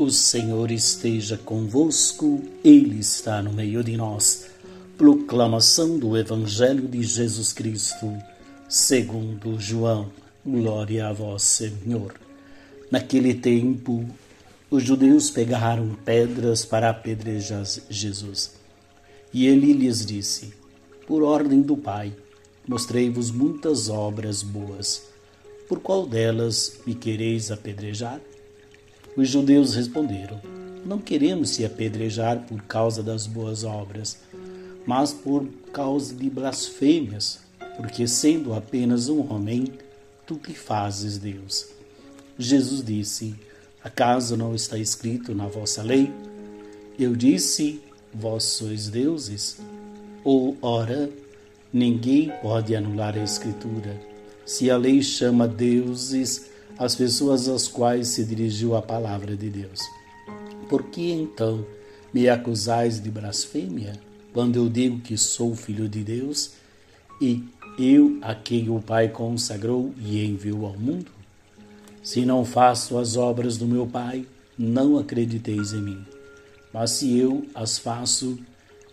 O Senhor esteja convosco, Ele está no meio de nós. Proclamação do Evangelho de Jesus Cristo, segundo João. Glória a vós, Senhor. Naquele tempo, os judeus pegaram pedras para apedrejar Jesus. E ele lhes disse: Por ordem do Pai, mostrei-vos muitas obras boas. Por qual delas me quereis apedrejar? Os judeus responderam: Não queremos te apedrejar por causa das boas obras, mas por causa de blasfêmias, porque sendo apenas um homem, tu te fazes Deus. Jesus disse: Acaso não está escrito na vossa lei? Eu disse: Vós sois deuses? Ou, ora, ninguém pode anular a Escritura. Se a lei chama deuses as pessoas às quais se dirigiu a palavra de Deus. Por que então me acusais de blasfêmia, quando eu digo que sou filho de Deus e eu a quem o Pai consagrou e enviou ao mundo? Se não faço as obras do meu Pai, não acrediteis em mim. Mas se eu as faço,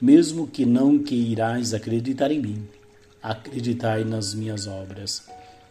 mesmo que não queirais acreditar em mim, acreditai nas minhas obras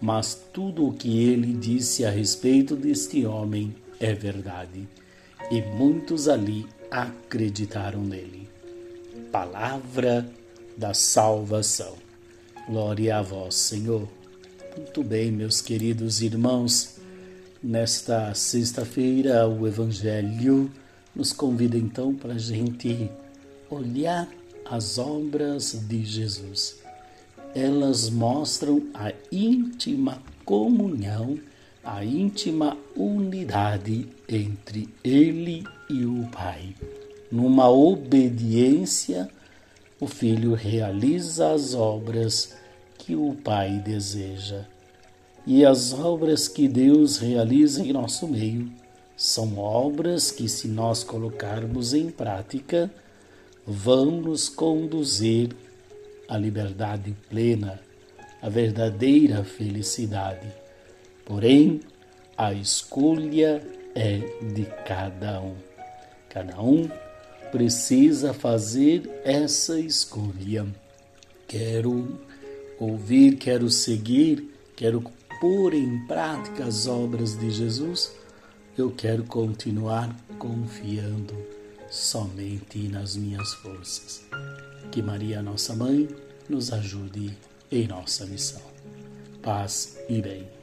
mas tudo o que ele disse a respeito deste homem é verdade, e muitos ali acreditaram nele. Palavra da salvação. Glória a vós, Senhor. Muito bem, meus queridos irmãos, nesta sexta-feira o Evangelho nos convida então para a gente olhar as obras de Jesus elas mostram a íntima comunhão, a íntima unidade entre Ele e o Pai. Numa obediência, o Filho realiza as obras que o Pai deseja. E as obras que Deus realiza em nosso meio são obras que, se nós colocarmos em prática, vão nos conduzir a liberdade plena, a verdadeira felicidade. Porém, a escolha é de cada um. Cada um precisa fazer essa escolha. Quero ouvir, quero seguir, quero pôr em prática as obras de Jesus. Eu quero continuar confiando somente nas minhas forças. Que Maria, nossa mãe, nos ajude em nossa missão. Paz e bem.